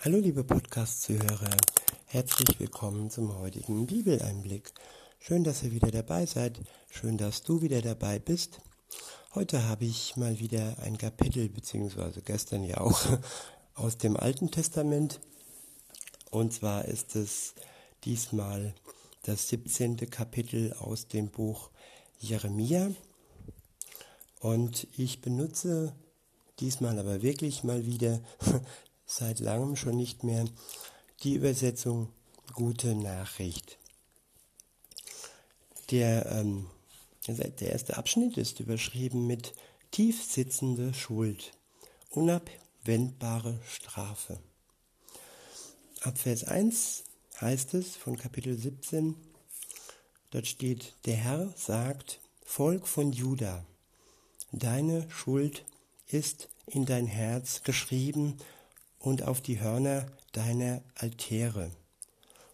Hallo liebe Podcast-Zuhörer, herzlich willkommen zum heutigen Bibeleinblick. Schön, dass ihr wieder dabei seid, schön, dass du wieder dabei bist. Heute habe ich mal wieder ein Kapitel, beziehungsweise gestern ja auch, aus dem Alten Testament. Und zwar ist es diesmal das 17. Kapitel aus dem Buch Jeremia. Und ich benutze diesmal aber wirklich mal wieder seit langem schon nicht mehr die Übersetzung Gute Nachricht. Der, ähm, der erste Abschnitt ist überschrieben mit tief sitzende Schuld, unabwendbare Strafe. Ab Vers 1 heißt es von Kapitel 17, dort steht, der Herr sagt, Volk von Juda, deine Schuld ist in dein Herz geschrieben und auf die Hörner deiner Altäre,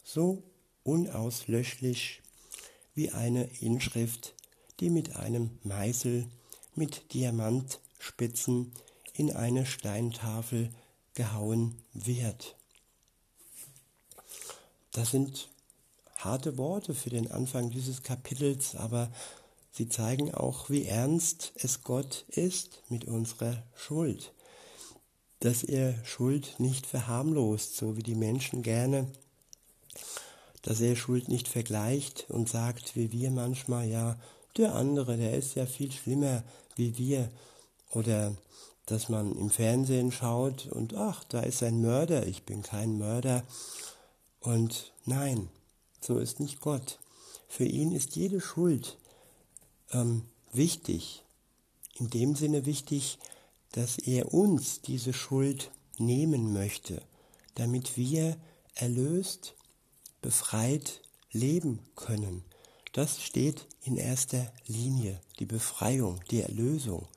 so unauslöschlich wie eine Inschrift, die mit einem Meißel mit Diamantspitzen in eine Steintafel gehauen wird. Das sind harte Worte für den Anfang dieses Kapitels, aber sie zeigen auch, wie ernst es Gott ist mit unserer Schuld dass er Schuld nicht verharmlost, so wie die Menschen gerne, dass er Schuld nicht vergleicht und sagt, wie wir manchmal, ja, der andere, der ist ja viel schlimmer wie wir, oder dass man im Fernsehen schaut und ach, da ist ein Mörder, ich bin kein Mörder. Und nein, so ist nicht Gott. Für ihn ist jede Schuld ähm, wichtig. In dem Sinne wichtig, dass er uns diese Schuld nehmen möchte, damit wir erlöst, befreit leben können. Das steht in erster Linie, die Befreiung, die Erlösung.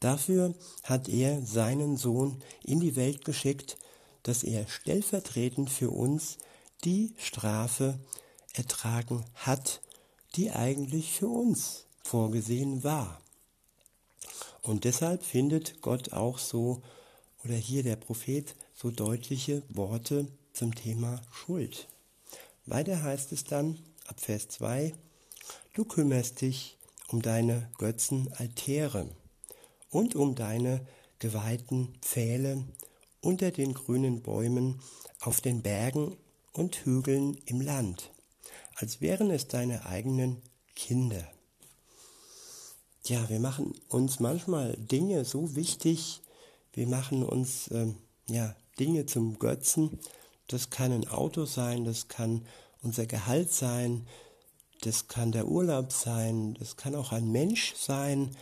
Dafür hat er seinen Sohn in die Welt geschickt, dass er stellvertretend für uns die Strafe ertragen hat, die eigentlich für uns vorgesehen war. Und deshalb findet Gott auch so, oder hier der Prophet, so deutliche Worte zum Thema Schuld. Weiter heißt es dann ab Vers 2, du kümmerst dich um deine Götzenaltäre und um deine geweihten Pfähle unter den grünen Bäumen auf den Bergen und Hügeln im Land, als wären es deine eigenen Kinder. Ja, wir machen uns manchmal Dinge so wichtig, wir machen uns ähm, ja, Dinge zum Götzen. Das kann ein Auto sein, das kann unser Gehalt sein, das kann der Urlaub sein, das kann auch ein Mensch sein,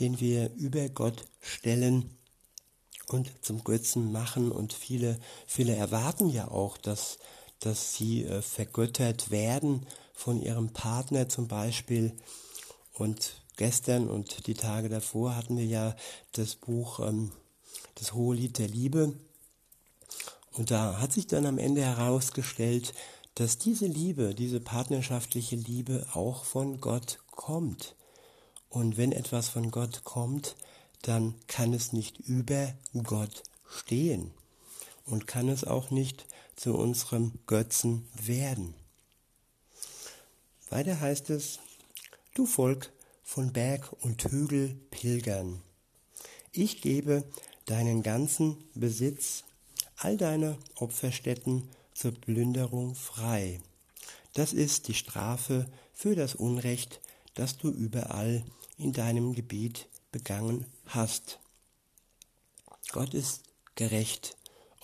den wir über Gott stellen und zum Götzen machen. Und viele, viele erwarten ja auch, dass, dass sie äh, vergöttert werden von ihrem Partner zum Beispiel. Und gestern und die Tage davor hatten wir ja das Buch ähm, Das Hohe Lied der Liebe. Und da hat sich dann am Ende herausgestellt, dass diese Liebe, diese partnerschaftliche Liebe auch von Gott kommt. Und wenn etwas von Gott kommt, dann kann es nicht über Gott stehen und kann es auch nicht zu unserem Götzen werden. Weiter heißt es, du Volk von Berg und Hügel pilgern. Ich gebe deinen ganzen Besitz, all deine Opferstätten zur Plünderung frei. Das ist die Strafe für das Unrecht, das du überall in deinem Gebiet begangen hast. Gott ist gerecht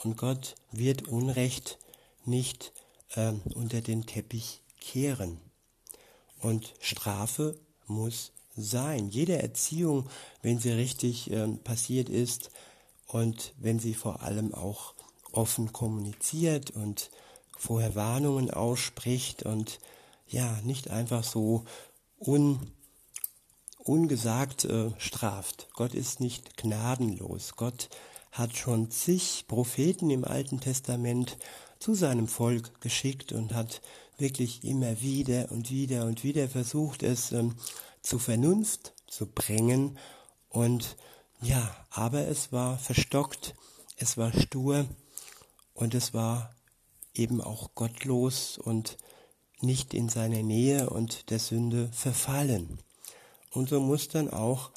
und Gott wird Unrecht nicht äh, unter den Teppich kehren. Und Strafe muss sein. Jede Erziehung, wenn sie richtig äh, passiert ist und wenn sie vor allem auch offen kommuniziert und vorher Warnungen ausspricht und ja, nicht einfach so un, ungesagt äh, straft. Gott ist nicht gnadenlos. Gott hat schon zig Propheten im Alten Testament zu seinem Volk geschickt und hat wirklich immer wieder und wieder und wieder versucht, es ähm, zur Vernunft zu bringen. Und ja, aber es war verstockt, es war stur und es war eben auch gottlos und nicht in seiner Nähe und der Sünde verfallen. Und so muss dann auch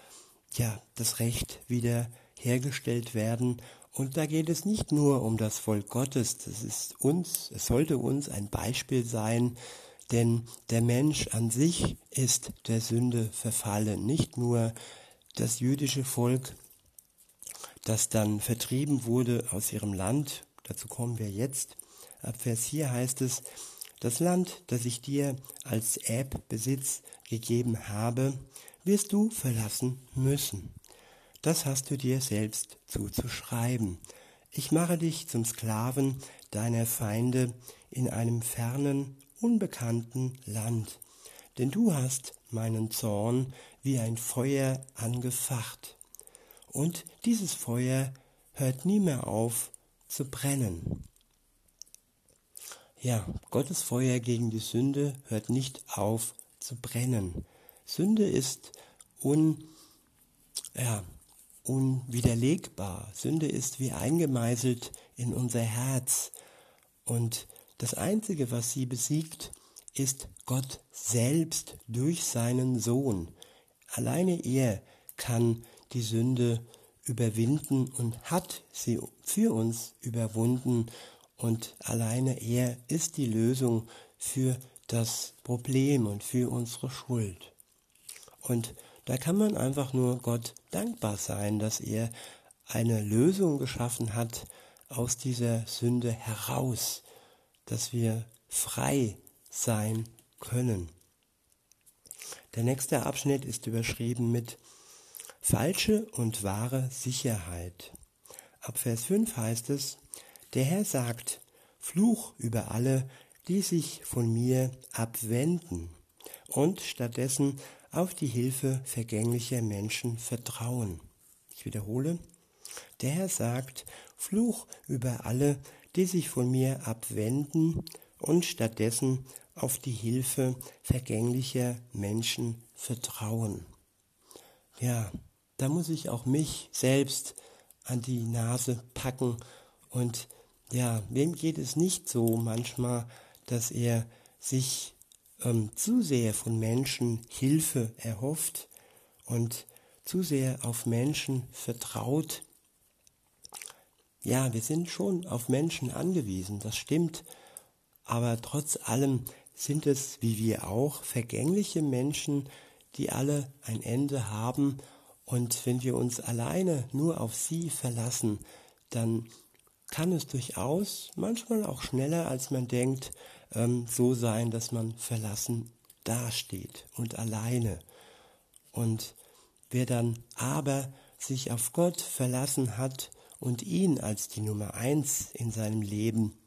ja das Recht wieder hergestellt werden. Und da geht es nicht nur um das Volk Gottes, das ist uns, es sollte uns ein Beispiel sein, denn der Mensch an sich ist der Sünde verfallen, nicht nur das jüdische Volk, das dann vertrieben wurde aus ihrem Land, dazu kommen wir jetzt. Ab Vers 4 heißt es, das Land, das ich dir als Erbbesitz gegeben habe, wirst du verlassen müssen. Das hast du dir selbst zuzuschreiben. Ich mache dich zum Sklaven deiner Feinde in einem fernen, unbekannten Land, denn du hast meinen Zorn wie ein Feuer angefacht. Und dieses Feuer hört nie mehr auf zu brennen. Ja, Gottes Feuer gegen die Sünde hört nicht auf zu brennen. Sünde ist un, ja, unwiderlegbar. Sünde ist wie eingemeißelt in unser Herz. Und das Einzige, was sie besiegt, ist Gott selbst durch seinen Sohn. Alleine er kann die Sünde überwinden und hat sie für uns überwunden und alleine er ist die Lösung für das Problem und für unsere Schuld. Und da kann man einfach nur Gott dankbar sein, dass er eine Lösung geschaffen hat aus dieser Sünde heraus, dass wir frei sein können. Der nächste Abschnitt ist überschrieben mit falsche und wahre Sicherheit. Ab Vers 5 heißt es, der Herr sagt, Fluch über alle, die sich von mir abwenden und stattdessen auf die Hilfe vergänglicher Menschen vertrauen. Ich wiederhole, der Herr sagt, Fluch über alle, die sich von mir abwenden und stattdessen auf die Hilfe vergänglicher Menschen vertrauen. Ja, da muss ich auch mich selbst an die Nase packen und ja, wem geht es nicht so manchmal, dass er sich ähm, zu sehr von Menschen Hilfe erhofft und zu sehr auf Menschen vertraut? Ja, wir sind schon auf Menschen angewiesen, das stimmt, aber trotz allem sind es, wie wir auch, vergängliche Menschen, die alle ein Ende haben und wenn wir uns alleine nur auf sie verlassen, dann kann es durchaus, manchmal auch schneller als man denkt, ähm, so sein, dass man verlassen dasteht und alleine. Und wer dann aber sich auf Gott verlassen hat und ihn als die Nummer eins in seinem Leben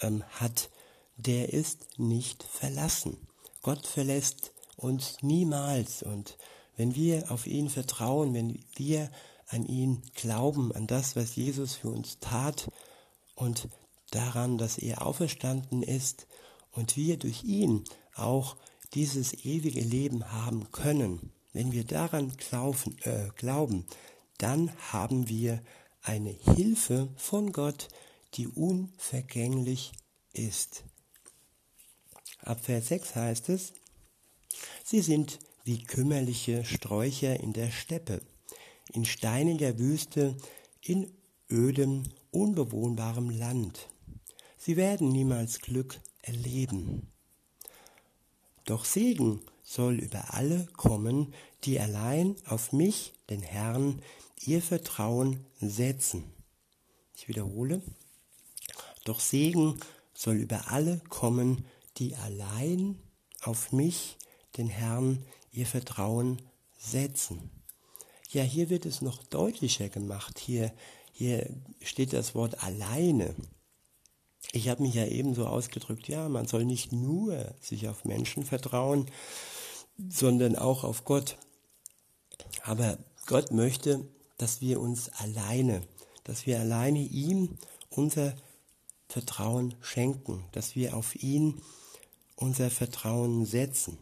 ähm, hat, der ist nicht verlassen. Gott verlässt uns niemals. Und wenn wir auf ihn vertrauen, wenn wir an ihn glauben, an das, was Jesus für uns tat und daran, dass er auferstanden ist und wir durch ihn auch dieses ewige Leben haben können. Wenn wir daran glauben, äh, glauben dann haben wir eine Hilfe von Gott, die unvergänglich ist. Ab Vers 6 heißt es, Sie sind wie kümmerliche Sträucher in der Steppe in steiniger Wüste, in ödem, unbewohnbarem Land. Sie werden niemals Glück erleben. Doch Segen soll über alle kommen, die allein auf mich, den Herrn, ihr Vertrauen setzen. Ich wiederhole. Doch Segen soll über alle kommen, die allein auf mich, den Herrn, ihr Vertrauen setzen. Ja, hier wird es noch deutlicher gemacht. Hier, hier steht das Wort alleine. Ich habe mich ja eben so ausgedrückt, ja, man soll nicht nur sich auf Menschen vertrauen, sondern auch auf Gott. Aber Gott möchte, dass wir uns alleine, dass wir alleine ihm unser Vertrauen schenken, dass wir auf ihn unser Vertrauen setzen.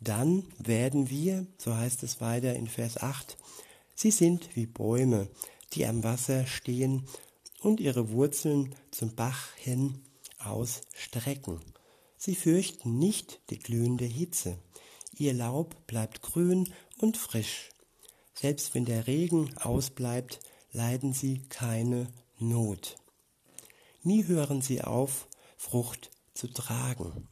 Dann werden wir, so heißt es weiter in Vers 8, Sie sind wie Bäume, die am Wasser stehen und ihre Wurzeln zum Bach hin ausstrecken. Sie fürchten nicht die glühende Hitze. Ihr Laub bleibt grün und frisch. Selbst wenn der Regen ausbleibt, leiden sie keine Not. Nie hören sie auf, Frucht zu tragen.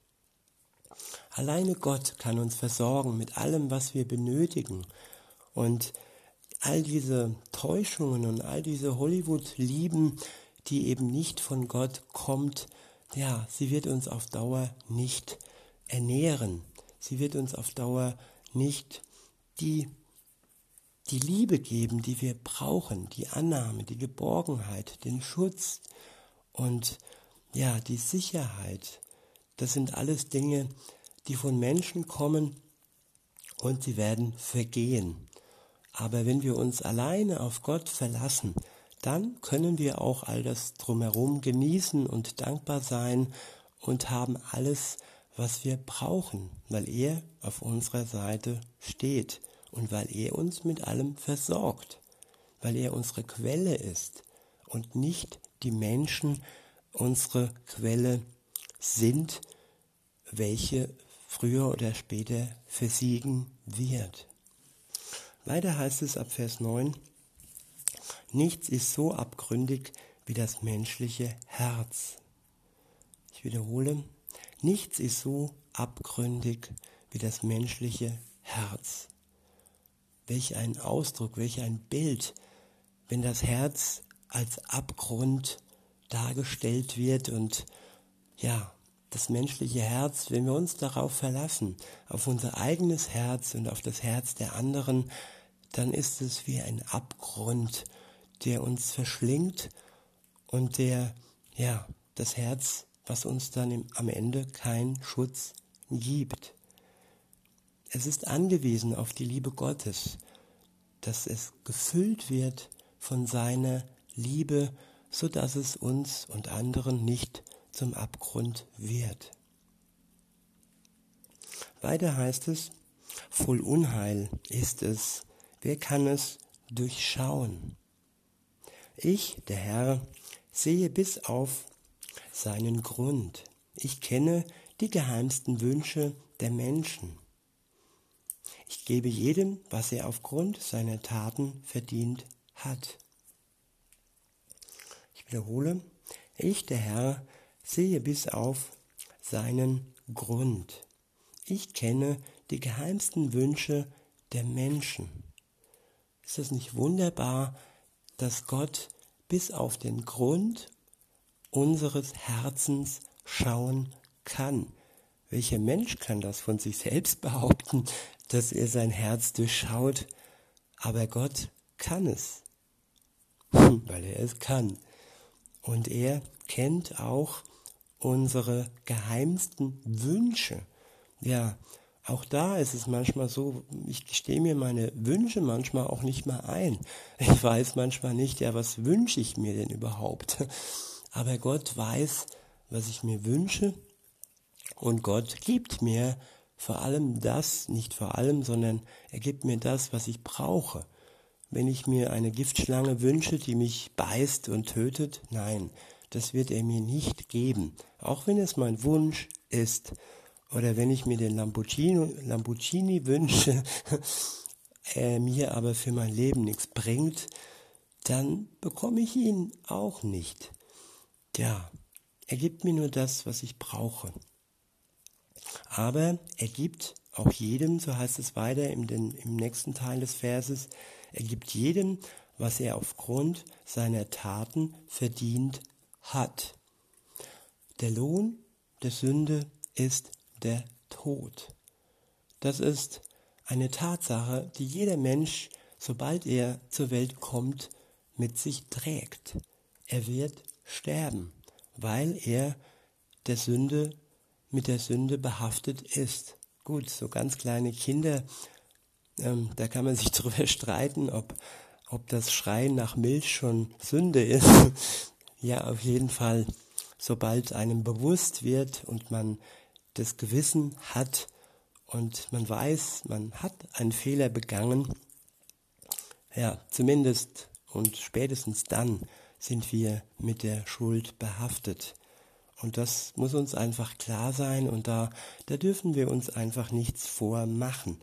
Alleine Gott kann uns versorgen mit allem, was wir benötigen. Und all diese Täuschungen und all diese Hollywood-Lieben, die eben nicht von Gott kommt, ja, sie wird uns auf Dauer nicht ernähren. Sie wird uns auf Dauer nicht die, die Liebe geben, die wir brauchen, die Annahme, die Geborgenheit, den Schutz und ja, die Sicherheit. Das sind alles Dinge, die von Menschen kommen und sie werden vergehen. Aber wenn wir uns alleine auf Gott verlassen, dann können wir auch all das drumherum genießen und dankbar sein und haben alles, was wir brauchen, weil er auf unserer Seite steht und weil er uns mit allem versorgt, weil er unsere Quelle ist und nicht die Menschen unsere Quelle sind, welche früher oder später versiegen wird. Weiter heißt es ab Vers 9, Nichts ist so abgründig wie das menschliche Herz. Ich wiederhole, nichts ist so abgründig wie das menschliche Herz. Welch ein Ausdruck, welch ein Bild, wenn das Herz als Abgrund dargestellt wird und ja, das menschliche Herz, wenn wir uns darauf verlassen, auf unser eigenes Herz und auf das Herz der anderen, dann ist es wie ein Abgrund, der uns verschlingt und der, ja, das Herz, was uns dann im, am Ende keinen Schutz gibt. Es ist angewiesen auf die Liebe Gottes, dass es gefüllt wird von seiner Liebe, so dass es uns und anderen nicht zum Abgrund wird. Weiter heißt es, voll Unheil ist es, wer kann es durchschauen? Ich, der Herr, sehe bis auf seinen Grund. Ich kenne die geheimsten Wünsche der Menschen. Ich gebe jedem, was er aufgrund seiner Taten verdient hat. Ich wiederhole, ich, der Herr, sehe bis auf seinen Grund. Ich kenne die geheimsten Wünsche der Menschen. Ist es nicht wunderbar, dass Gott bis auf den Grund unseres Herzens schauen kann. Welcher Mensch kann das von sich selbst behaupten, dass er sein Herz durchschaut? Aber Gott kann es, weil er es kann. Und er kennt auch unsere geheimsten Wünsche. Ja, auch da ist es manchmal so, ich gestehe mir meine Wünsche manchmal auch nicht mal ein. Ich weiß manchmal nicht, ja, was wünsche ich mir denn überhaupt? Aber Gott weiß, was ich mir wünsche und Gott gibt mir vor allem das, nicht vor allem, sondern er gibt mir das, was ich brauche. Wenn ich mir eine Giftschlange wünsche, die mich beißt und tötet, nein, das wird er mir nicht geben, auch wenn es mein Wunsch ist. Oder wenn ich mir den Lamborghini, Lamborghini wünsche, er mir aber für mein Leben nichts bringt, dann bekomme ich ihn auch nicht. Ja, er gibt mir nur das, was ich brauche. Aber er gibt auch jedem, so heißt es weiter im, den, im nächsten Teil des Verses, er gibt jedem, was er aufgrund seiner Taten verdient hat. Der Lohn der Sünde ist der Tod. Das ist eine Tatsache, die jeder Mensch, sobald er zur Welt kommt, mit sich trägt. Er wird sterben, weil er der Sünde mit der Sünde behaftet ist. Gut, so ganz kleine Kinder, ähm, da kann man sich darüber streiten, ob, ob das Schreien nach Milch schon Sünde ist. Ja, auf jeden Fall, sobald einem bewusst wird und man das Gewissen hat und man weiß, man hat einen Fehler begangen, ja, zumindest und spätestens dann, sind wir mit der Schuld behaftet. Und das muss uns einfach klar sein und da, da dürfen wir uns einfach nichts vormachen,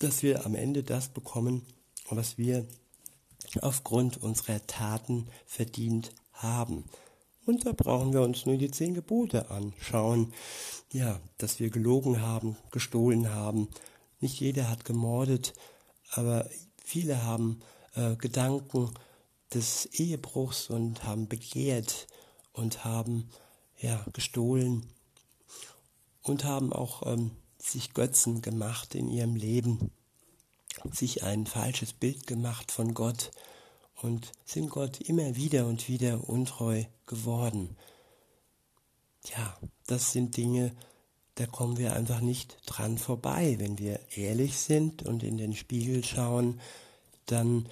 dass wir am Ende das bekommen, was wir aufgrund unserer Taten verdient haben. Und da brauchen wir uns nur die zehn Gebote anschauen. Ja, dass wir gelogen haben, gestohlen haben. Nicht jeder hat gemordet, aber viele haben äh, Gedanken des Ehebruchs und haben begehrt und haben ja gestohlen und haben auch ähm, sich Götzen gemacht in ihrem Leben, sich ein falsches Bild gemacht von Gott und sind Gott immer wieder und wieder untreu geworden. Ja, das sind Dinge, da kommen wir einfach nicht dran vorbei. Wenn wir ehrlich sind und in den Spiegel schauen, dann,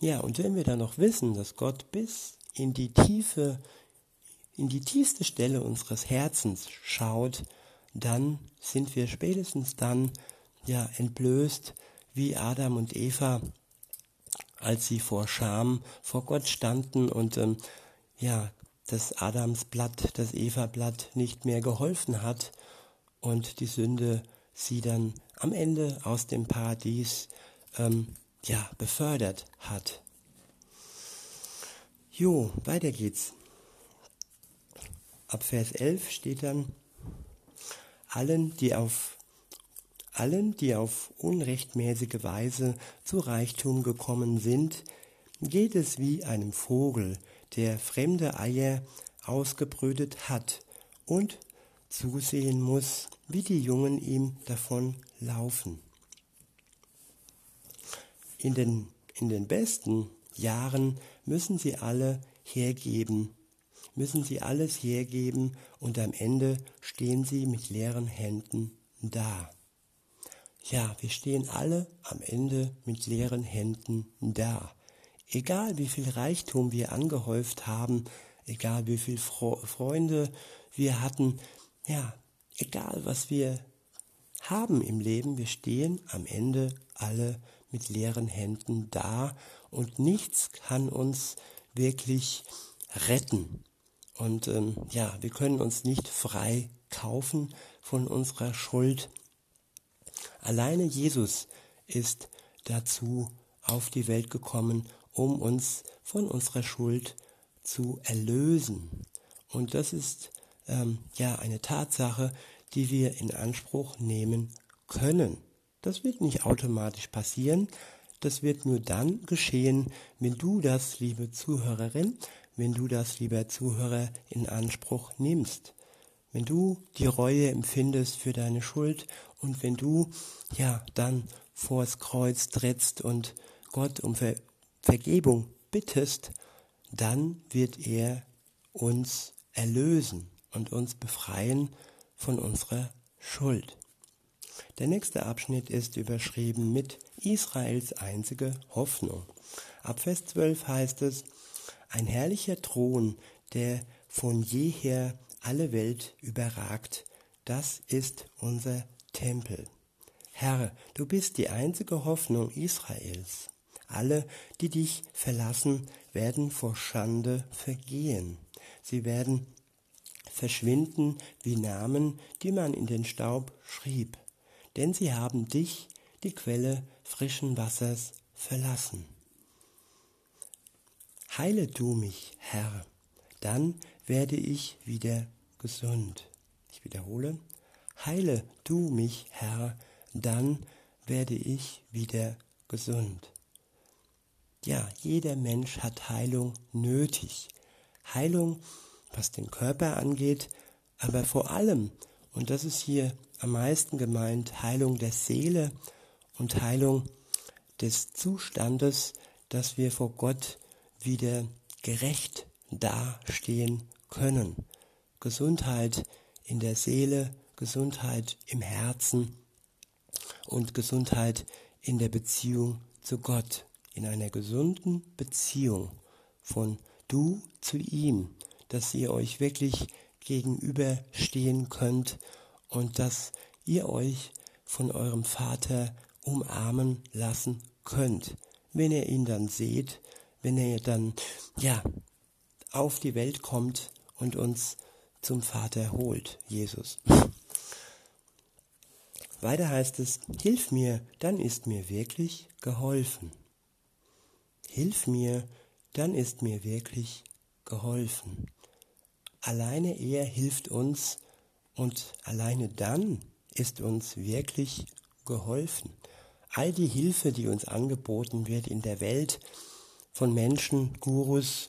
ja, und wenn wir dann noch wissen, dass Gott bis in die Tiefe, in die tiefste Stelle unseres Herzens schaut, dann sind wir spätestens dann, ja, entblößt, wie Adam und Eva als sie vor Scham vor Gott standen und ähm, ja, das Adamsblatt, das Eva-Blatt nicht mehr geholfen hat und die Sünde sie dann am Ende aus dem Paradies ähm, ja, befördert hat. Jo, weiter geht's. Ab Vers 11 steht dann, allen, die auf allen, die auf unrechtmäßige Weise zu Reichtum gekommen sind, geht es wie einem Vogel, der fremde Eier ausgebrütet hat und zusehen muss, wie die Jungen ihm davon laufen. In den, in den besten Jahren müssen sie alle hergeben, müssen sie alles hergeben und am Ende stehen sie mit leeren Händen da. Ja, wir stehen alle am Ende mit leeren Händen da. Egal wie viel Reichtum wir angehäuft haben, egal wie viel Fro Freunde wir hatten, ja, egal was wir haben im Leben, wir stehen am Ende alle mit leeren Händen da und nichts kann uns wirklich retten. Und ähm, ja, wir können uns nicht frei kaufen von unserer Schuld. Alleine Jesus ist dazu auf die Welt gekommen, um uns von unserer Schuld zu erlösen. Und das ist ähm, ja eine Tatsache, die wir in Anspruch nehmen können. Das wird nicht automatisch passieren. Das wird nur dann geschehen, wenn du das, liebe Zuhörerin, wenn du das, lieber Zuhörer, in Anspruch nimmst. Wenn du die Reue empfindest für deine Schuld und wenn du ja dann vors Kreuz trittst und Gott um Ver Vergebung bittest, dann wird er uns erlösen und uns befreien von unserer Schuld. Der nächste Abschnitt ist überschrieben mit Israels einzige Hoffnung. Ab Vers 12 heißt es, ein herrlicher Thron, der von jeher alle Welt überragt, das ist unser Tempel. Herr, du bist die einzige Hoffnung Israels. Alle, die dich verlassen, werden vor Schande vergehen. Sie werden verschwinden wie Namen, die man in den Staub schrieb, denn sie haben dich, die Quelle frischen Wassers, verlassen. Heile du mich, Herr, dann werde ich wieder gesund. Ich wiederhole, Heile du mich, Herr, dann werde ich wieder gesund. Ja, jeder Mensch hat Heilung nötig. Heilung, was den Körper angeht, aber vor allem, und das ist hier am meisten gemeint, Heilung der Seele und Heilung des Zustandes, dass wir vor Gott wieder gerecht dastehen können. Gesundheit in der Seele, Gesundheit im Herzen und Gesundheit in der Beziehung zu Gott. In einer gesunden Beziehung von du zu ihm, dass ihr euch wirklich gegenüberstehen könnt und dass ihr euch von eurem Vater umarmen lassen könnt. Wenn ihr ihn dann seht, wenn er dann, ja, auf die Welt kommt und uns zum Vater holt, Jesus. Weiter heißt es, hilf mir, dann ist mir wirklich geholfen. Hilf mir, dann ist mir wirklich geholfen. Alleine er hilft uns und alleine dann ist uns wirklich geholfen. All die Hilfe, die uns angeboten wird in der Welt von Menschen, Gurus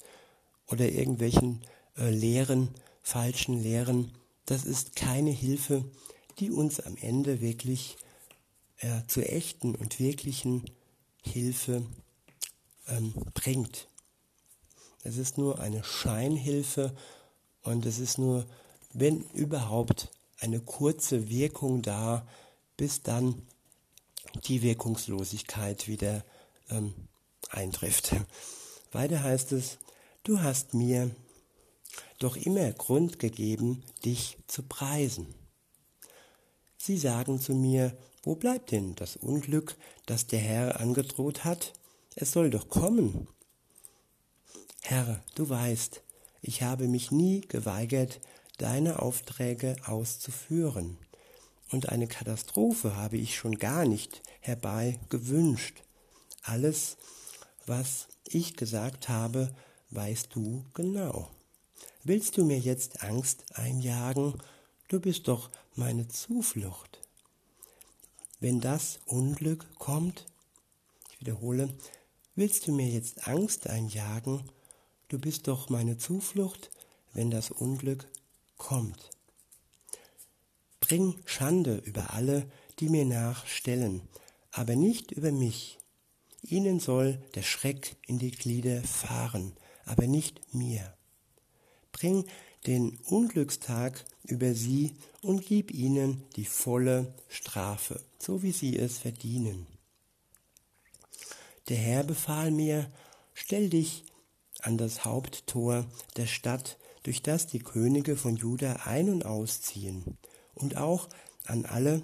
oder irgendwelchen äh, Lehren, falschen Lehren, das ist keine Hilfe, die uns am Ende wirklich äh, zur echten und wirklichen Hilfe ähm, bringt. Es ist nur eine Scheinhilfe und es ist nur, wenn überhaupt, eine kurze Wirkung da, bis dann die Wirkungslosigkeit wieder ähm, eintrifft. Weiter heißt es, du hast mir doch immer Grund gegeben, dich zu preisen. Sie sagen zu mir, wo bleibt denn das Unglück, das der Herr angedroht hat? Es soll doch kommen. Herr, du weißt, ich habe mich nie geweigert, deine Aufträge auszuführen. Und eine Katastrophe habe ich schon gar nicht herbei gewünscht. Alles, was ich gesagt habe, weißt du genau. Willst du mir jetzt Angst einjagen? Du bist doch meine Zuflucht. Wenn das Unglück kommt, ich wiederhole, willst du mir jetzt Angst einjagen? Du bist doch meine Zuflucht, wenn das Unglück kommt. Bring Schande über alle, die mir nachstellen, aber nicht über mich. Ihnen soll der Schreck in die Glieder fahren, aber nicht mir. Bring den Unglückstag über sie und gib ihnen die volle Strafe, so wie sie es verdienen. Der Herr befahl mir, stell dich an das Haupttor der Stadt, durch das die Könige von Juda ein- und ausziehen, und auch an alle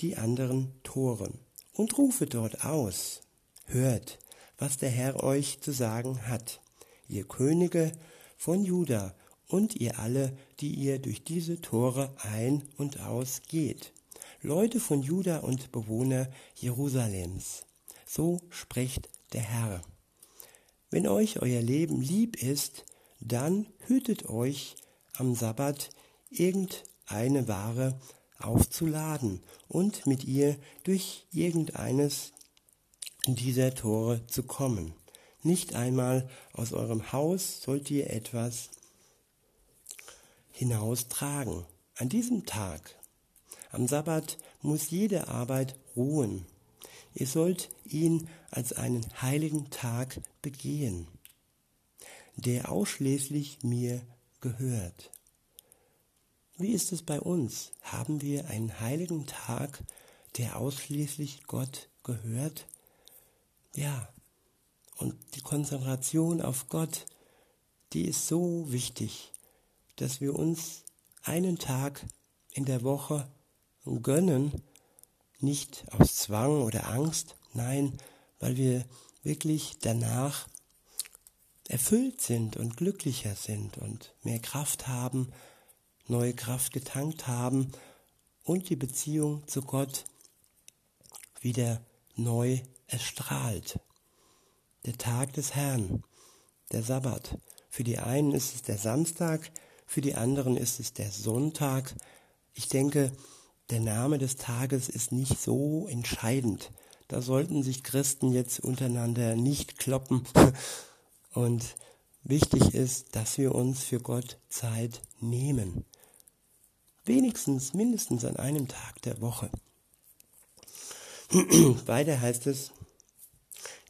die anderen Toren, und rufe dort aus, hört, was der Herr euch zu sagen hat, ihr Könige von Juda und ihr alle, die ihr durch diese Tore ein und aus geht, Leute von Juda und Bewohner Jerusalems. So spricht der Herr. Wenn euch euer Leben lieb ist, dann hütet euch am Sabbat irgendeine Ware aufzuladen und mit ihr durch irgendeines dieser Tore zu kommen. Nicht einmal aus eurem Haus sollt ihr etwas hinaustragen. An diesem Tag, am Sabbat, muss jede Arbeit ruhen. Ihr sollt ihn als einen heiligen Tag begehen, der ausschließlich mir gehört. Wie ist es bei uns? Haben wir einen heiligen Tag, der ausschließlich Gott gehört? Ja, und die Konzentration auf Gott, die ist so wichtig, dass wir uns einen Tag in der Woche gönnen, nicht aus Zwang oder Angst, nein, weil wir wirklich danach erfüllt sind und glücklicher sind und mehr Kraft haben, neue Kraft getankt haben und die Beziehung zu Gott wieder neu erstrahlt. Der Tag des Herrn, der Sabbat. Für die einen ist es der Samstag, für die anderen ist es der Sonntag. Ich denke, der Name des Tages ist nicht so entscheidend. Da sollten sich Christen jetzt untereinander nicht kloppen. Und wichtig ist, dass wir uns für Gott Zeit nehmen. Wenigstens, mindestens an einem Tag der Woche. Weiter heißt es,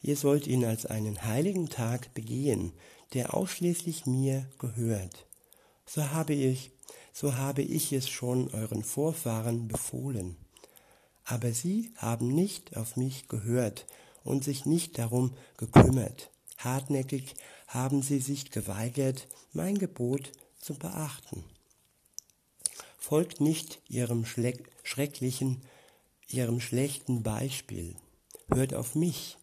ihr sollt ihn als einen heiligen Tag begehen, der ausschließlich mir gehört. So habe ich so habe ich es schon euren Vorfahren befohlen. Aber sie haben nicht auf mich gehört und sich nicht darum gekümmert. Hartnäckig haben sie sich geweigert, mein Gebot zu beachten. Folgt nicht ihrem schrecklichen, ihrem schlechten Beispiel. Hört auf mich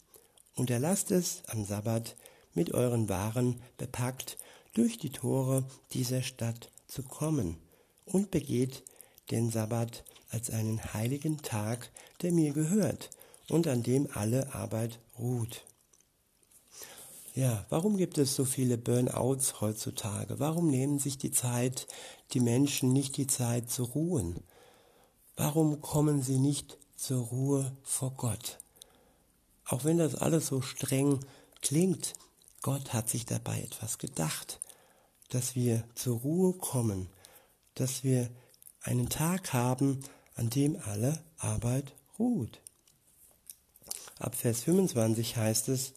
und erlasst es am Sabbat, mit euren Waren bepackt, durch die Tore dieser Stadt zu kommen und begeht den Sabbat als einen heiligen Tag, der mir gehört und an dem alle Arbeit ruht. Ja, warum gibt es so viele Burnouts heutzutage? Warum nehmen sich die Zeit, die Menschen nicht die Zeit zu ruhen? Warum kommen sie nicht zur Ruhe vor Gott? Auch wenn das alles so streng klingt, Gott hat sich dabei etwas gedacht, dass wir zur Ruhe kommen, dass wir einen Tag haben, an dem alle Arbeit ruht. Ab Vers 25 heißt es,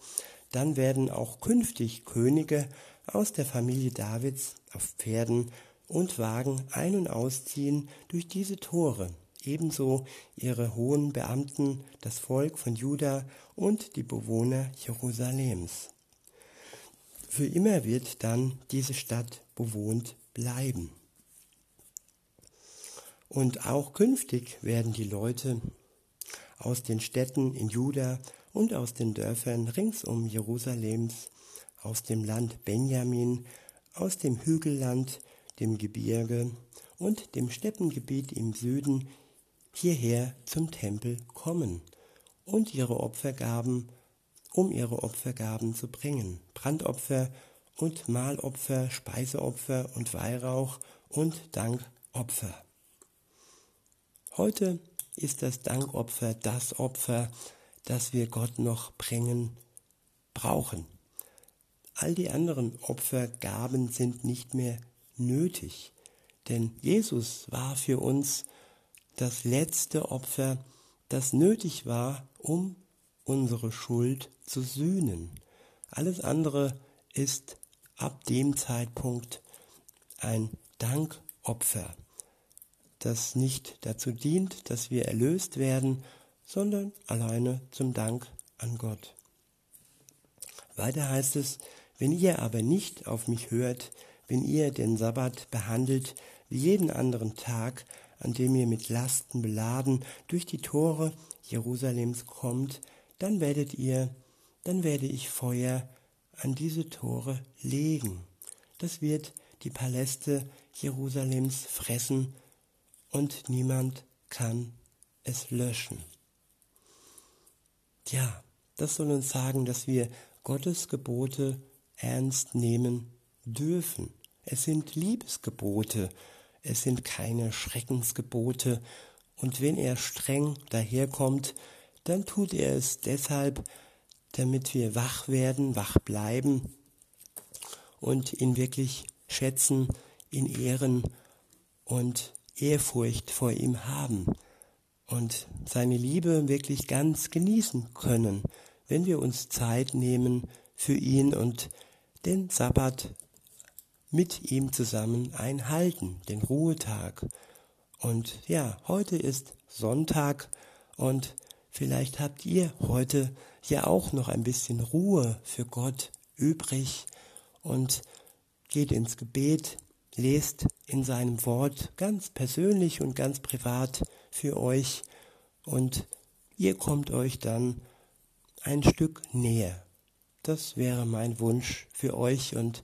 dann werden auch künftig Könige aus der Familie Davids auf Pferden und Wagen ein- und ausziehen durch diese Tore, ebenso ihre hohen Beamten, das Volk von Juda und die Bewohner Jerusalems. Für immer wird dann diese Stadt bewohnt bleiben. Und auch künftig werden die Leute aus den Städten in Juda und aus den Dörfern rings um Jerusalems, aus dem Land Benjamin, aus dem Hügelland, dem Gebirge und dem Steppengebiet im Süden hierher zum Tempel kommen und ihre Opfergaben, um ihre Opfergaben zu bringen, Brandopfer und Mahlopfer, Speiseopfer und Weihrauch und Dankopfer. Heute ist das Dankopfer das Opfer, das wir Gott noch bringen brauchen. All die anderen Opfergaben sind nicht mehr nötig, denn Jesus war für uns das letzte Opfer, das nötig war, um unsere Schuld zu sühnen. Alles andere ist ab dem Zeitpunkt ein Dankopfer, das nicht dazu dient, dass wir erlöst werden, sondern alleine zum Dank an Gott. Weiter heißt es, wenn ihr aber nicht auf mich hört, wenn ihr den Sabbat behandelt wie jeden anderen Tag, an dem ihr mit Lasten beladen durch die Tore Jerusalems kommt, dann werdet ihr, dann werde ich Feuer an diese Tore legen. Das wird die Paläste Jerusalems fressen und niemand kann es löschen. Ja, das soll uns sagen, dass wir Gottes Gebote ernst nehmen dürfen. Es sind Liebesgebote, es sind keine Schreckensgebote, und wenn er streng daherkommt, dann tut er es deshalb, damit wir wach werden, wach bleiben und ihn wirklich schätzen, ihn ehren und Ehrfurcht vor ihm haben und seine Liebe wirklich ganz genießen können, wenn wir uns Zeit nehmen für ihn und den Sabbat mit ihm zusammen einhalten, den Ruhetag. Und ja, heute ist Sonntag und vielleicht habt ihr heute ja auch noch ein bisschen Ruhe für Gott übrig und geht ins Gebet, lest in seinem Wort ganz persönlich und ganz privat für euch und ihr kommt euch dann ein Stück näher. Das wäre mein Wunsch für euch und